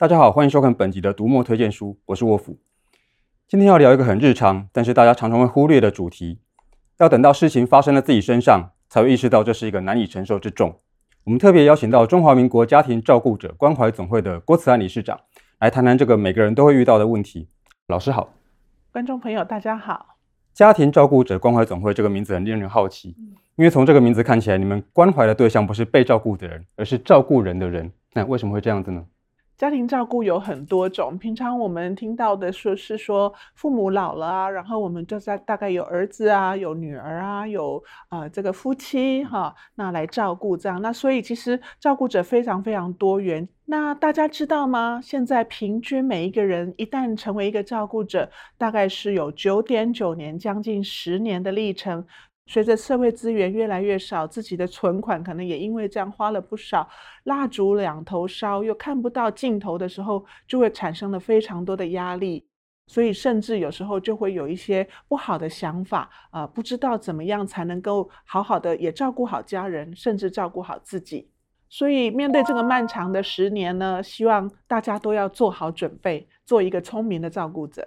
大家好，欢迎收看本集的读墨推荐书，我是沃夫。今天要聊一个很日常，但是大家常常会忽略的主题，要等到事情发生在自己身上，才会意识到这是一个难以承受之重。我们特别邀请到中华民国家庭照顾者关怀总会的郭慈安理事长，来谈谈这个每个人都会遇到的问题。老师好，观众朋友大家好。家庭照顾者关怀总会这个名字很令人好奇，因为从这个名字看起来，你们关怀的对象不是被照顾的人，而是照顾人的人。那为什么会这样子呢？家庭照顾有很多种，平常我们听到的说是说父母老了啊，然后我们就在大概有儿子啊，有女儿啊，有呃这个夫妻哈，那来照顾这样。那所以其实照顾者非常非常多元。那大家知道吗？现在平均每一个人一旦成为一个照顾者，大概是有九点九年，将近十年的历程。随着社会资源越来越少，自己的存款可能也因为这样花了不少。蜡烛两头烧，又看不到尽头的时候，就会产生了非常多的压力。所以，甚至有时候就会有一些不好的想法，啊、呃，不知道怎么样才能够好好的也照顾好家人，甚至照顾好自己。所以，面对这个漫长的十年呢，希望大家都要做好准备，做一个聪明的照顾者。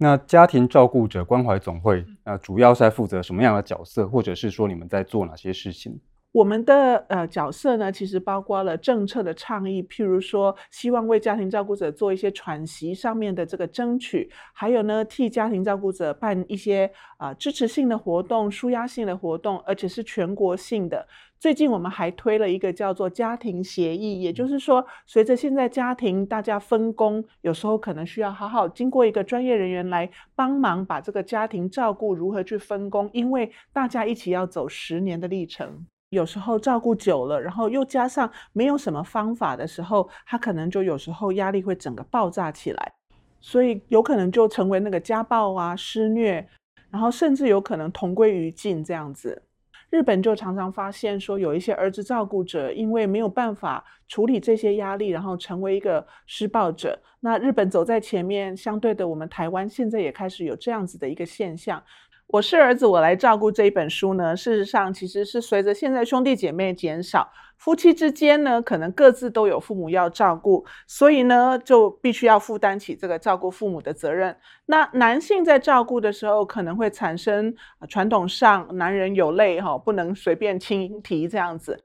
那家庭照顾者关怀总会，那，主要是在负责什么样的角色，或者是说你们在做哪些事情？我们的呃角色呢，其实包括了政策的倡议，譬如说，希望为家庭照顾者做一些喘息上面的这个争取，还有呢，替家庭照顾者办一些啊、呃、支持性的活动、舒压性的活动，而且是全国性的。最近我们还推了一个叫做家庭协议，也就是说，随着现在家庭大家分工，有时候可能需要好好经过一个专业人员来帮忙，把这个家庭照顾如何去分工，因为大家一起要走十年的历程，有时候照顾久了，然后又加上没有什么方法的时候，他可能就有时候压力会整个爆炸起来，所以有可能就成为那个家暴啊、施虐，然后甚至有可能同归于尽这样子。日本就常常发现说，有一些儿子照顾者因为没有办法处理这些压力，然后成为一个施暴者。那日本走在前面，相对的，我们台湾现在也开始有这样子的一个现象。我是儿子，我来照顾这一本书呢。事实上，其实是随着现在兄弟姐妹减少，夫妻之间呢，可能各自都有父母要照顾，所以呢，就必须要负担起这个照顾父母的责任。那男性在照顾的时候，可能会产生传统上男人有泪哈，不能随便轻提这样子。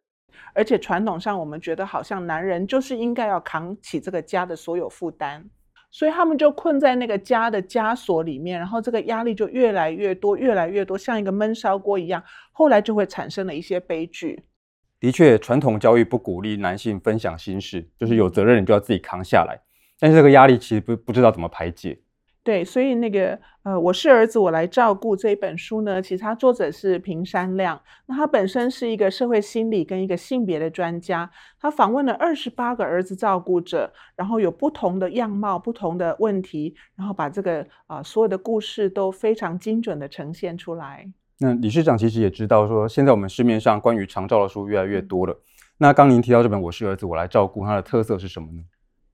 而且传统上，我们觉得好像男人就是应该要扛起这个家的所有负担。所以他们就困在那个家的枷锁里面，然后这个压力就越来越多，越来越多，像一个闷烧锅一样。后来就会产生了一些悲剧。的确，传统教育不鼓励男性分享心事，就是有责任你就要自己扛下来。但是这个压力其实不不知道怎么排解。对，所以那个呃，我是儿子，我来照顾这一本书呢，其实它作者是平山亮，那他本身是一个社会心理跟一个性别的专家，他访问了二十八个儿子照顾者，然后有不同的样貌、不同的问题，然后把这个啊、呃、所有的故事都非常精准的呈现出来。那理事长其实也知道说，现在我们市面上关于长照的书越来越多了。那刚您提到这本《我是儿子，我来照顾》，它的特色是什么呢？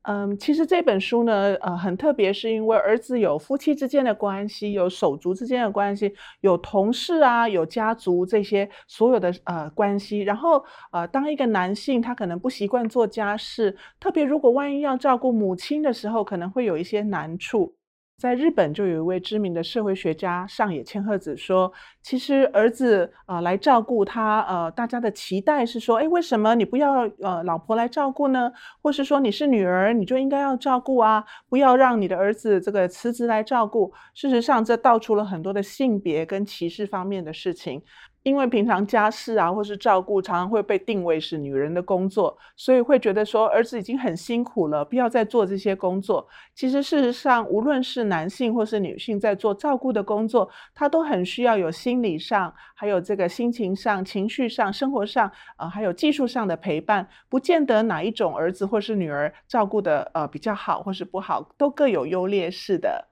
嗯，其实这本书呢，呃，很特别，是因为儿子有夫妻之间的关系，有手足之间的关系，有同事啊，有家族这些所有的呃关系。然后呃，当一个男性他可能不习惯做家事，特别如果万一要照顾母亲的时候，可能会有一些难处。在日本，就有一位知名的社会学家上野千鹤子说：“其实儿子啊、来照顾他，呃，大家的期待是说，哎，为什么你不要呃老婆来照顾呢？或是说你是女儿，你就应该要照顾啊，不要让你的儿子这个辞职来照顾。事实上，这道出了很多的性别跟歧视方面的事情。”因为平常家事啊，或是照顾，常常会被定位是女人的工作，所以会觉得说儿子已经很辛苦了，不要再做这些工作。其实事实上，无论是男性或是女性在做照顾的工作，他都很需要有心理上，还有这个心情上、情绪上、生活上，呃，还有技术上的陪伴。不见得哪一种儿子或是女儿照顾的呃比较好或是不好，都各有优劣势的。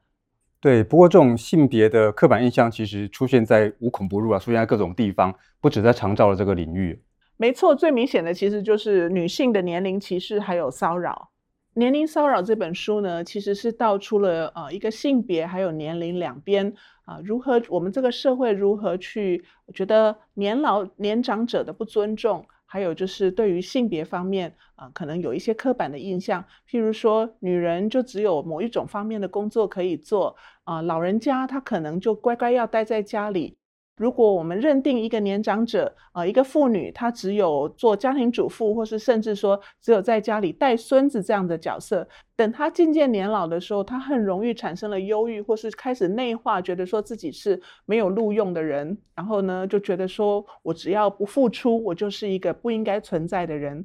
对，不过这种性别的刻板印象其实出现在无孔不入啊，出现在各种地方，不止在长照的这个领域。没错，最明显的其实就是女性的年龄歧视还有骚扰。年龄骚扰这本书呢，其实是道出了呃一个性别还有年龄两边啊、如何我们这个社会如何去觉得年老年长者的不尊重，还有就是对于性别方面啊、可能有一些刻板的印象，譬如说女人就只有某一种方面的工作可以做啊、老人家他可能就乖乖要待在家里。如果我们认定一个年长者，呃，一个妇女，她只有做家庭主妇，或是甚至说只有在家里带孙子这样的角色，等她渐渐年老的时候，她很容易产生了忧郁，或是开始内化，觉得说自己是没有录用的人，然后呢，就觉得说我只要不付出，我就是一个不应该存在的人。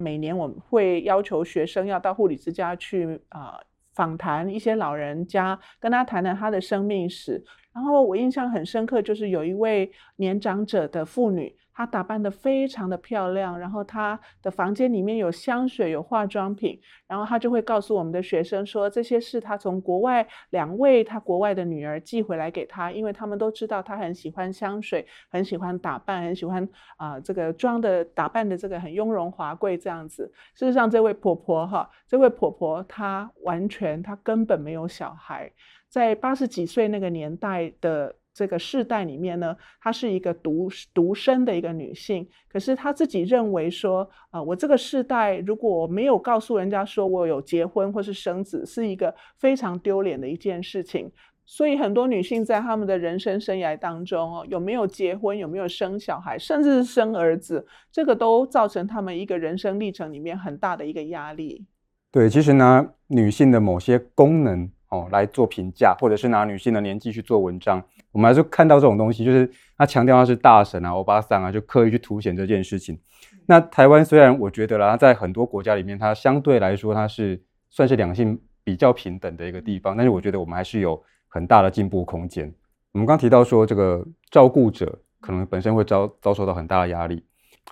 每年我们会要求学生要到护理之家去啊、访谈一些老人家，跟他谈谈他的生命史。然后我印象很深刻，就是有一位年长者的妇女，她打扮得非常的漂亮，然后她的房间里面有香水、有化妆品，然后她就会告诉我们的学生说，这些是她从国外两位她国外的女儿寄回来给她，因为他们都知道她很喜欢香水，很喜欢打扮，很喜欢啊、这个妆的打扮的这个很雍容华贵这样子。事实上，这位婆婆哈，这位婆婆她完全她根本没有小孩。在八十几岁那个年代的这个世代里面呢，她是一个独独生的一个女性。可是她自己认为说，啊、我这个世代如果没有告诉人家说我有结婚或是生子，是一个非常丢脸的一件事情。所以很多女性在她们的人生生涯当中，哦，有没有结婚，有没有生小孩，甚至是生儿子，这个都造成她们一个人生历程里面很大的一个压力。对，其实呢女性的某些功能。哦，来做评价，或者是拿女性的年纪去做文章，我们还是看到这种东西，就是他强调他是大神啊、欧巴桑啊，就刻意去凸显这件事情。那台湾虽然我觉得啦，在很多国家里面，它相对来说它是算是两性比较平等的一个地方，但是我觉得我们还是有很大的进步空间。我们刚提到说，这个照顾者可能本身会遭遭受到很大的压力，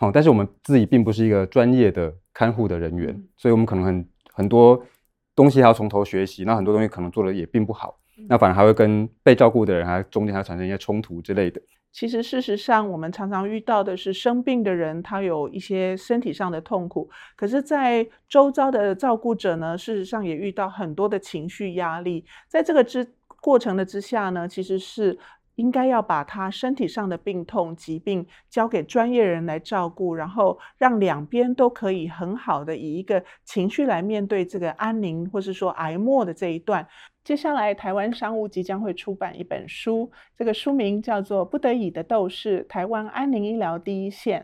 哦，但是我们自己并不是一个专业的看护的人员，所以我们可能很很多。东西还要从头学习，那很多东西可能做的也并不好，那反而还会跟被照顾的人还中间还产生一些冲突之类的。其实事实上，我们常常遇到的是生病的人，他有一些身体上的痛苦，可是，在周遭的照顾者呢，事实上也遇到很多的情绪压力，在这个之过程的之下呢，其实是。应该要把他身体上的病痛、疾病交给专业人来照顾，然后让两边都可以很好的以一个情绪来面对这个安宁，或是说挨默的这一段。接下来，台湾商务即将会出版一本书，这个书名叫做《不得已的斗士：台湾安宁医疗第一线》。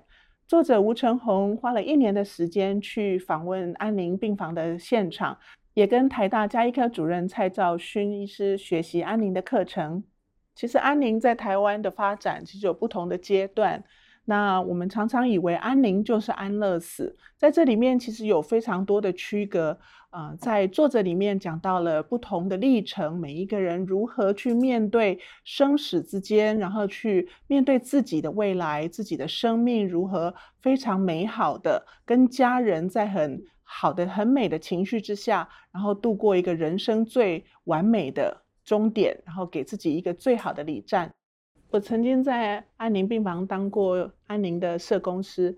作者吴承鸿花了一年的时间去访问安宁病房的现场，也跟台大加医科主任蔡兆勋医师学习安宁的课程。其实安宁在台湾的发展其实有不同的阶段。那我们常常以为安宁就是安乐死，在这里面其实有非常多的区隔。呃，在作者里面讲到了不同的历程，每一个人如何去面对生死之间，然后去面对自己的未来，自己的生命如何非常美好的跟家人在很好的、很美的情绪之下，然后度过一个人生最完美的。终点，然后给自己一个最好的礼赞。我曾经在安宁病房当过安宁的社工师，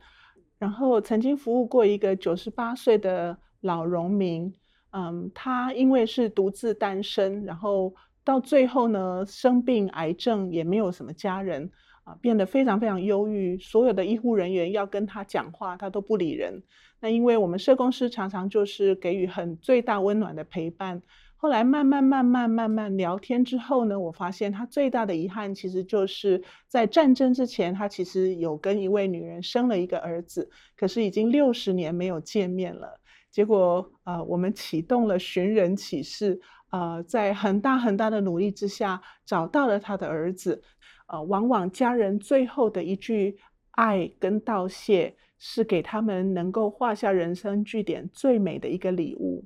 然后曾经服务过一个九十八岁的老荣民。嗯，他因为是独自单身，然后到最后呢，生病癌症也没有什么家人啊，变得非常非常忧郁。所有的医护人员要跟他讲话，他都不理人。那因为我们社工师常常就是给予很最大温暖的陪伴。后来慢慢慢慢慢慢聊天之后呢，我发现他最大的遗憾其实就是在战争之前，他其实有跟一位女人生了一个儿子，可是已经六十年没有见面了。结果呃，我们启动了寻人启事，呃，在很大很大的努力之下找到了他的儿子。呃，往往家人最后的一句爱跟道谢，是给他们能够画下人生句点最美的一个礼物。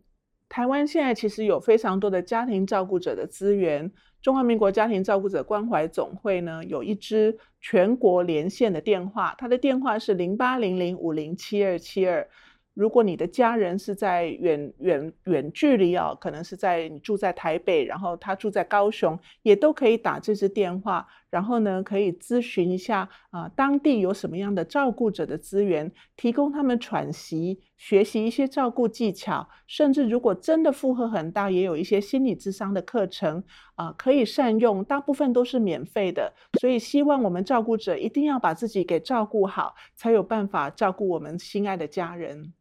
台湾现在其实有非常多的家庭照顾者的资源。中华民国家庭照顾者关怀总会呢，有一支全国连线的电话，它的电话是零八零零五零七二七二。如果你的家人是在远远远距离哦，可能是在你住在台北，然后他住在高雄，也都可以打这支电话，然后呢，可以咨询一下啊、呃，当地有什么样的照顾者的资源，提供他们喘息、学习一些照顾技巧，甚至如果真的负荷很大，也有一些心理咨商的课程啊、可以善用，大部分都是免费的。所以希望我们照顾者一定要把自己给照顾好，才有办法照顾我们心爱的家人。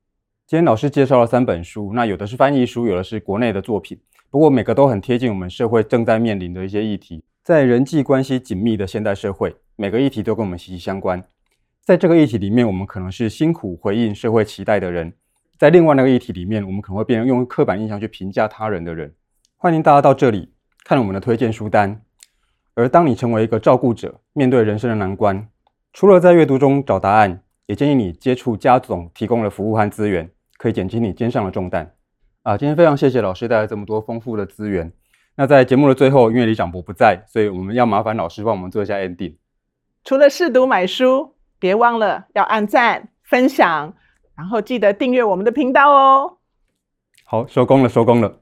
今天老师介绍了三本书，那有的是翻译书，有的是国内的作品。不过每个都很贴近我们社会正在面临的一些议题。在人际关系紧密的现代社会，每个议题都跟我们息息相关。在这个议题里面，我们可能是辛苦回应社会期待的人；在另外那个议题里面，我们可能会变成用刻板印象去评价他人的人。欢迎大家到这里看我们的推荐书单。而当你成为一个照顾者，面对人生的难关，除了在阅读中找答案，也建议你接触家总提供的服务和资源，可以减轻你肩上的重担。啊，今天非常谢谢老师带来这么多丰富的资源。那在节目的最后，因为李长博不在，所以我们要麻烦老师帮我们做一下 ending。除了试读买书，别忘了要按赞、分享，然后记得订阅我们的频道哦。好，收工了，收工了。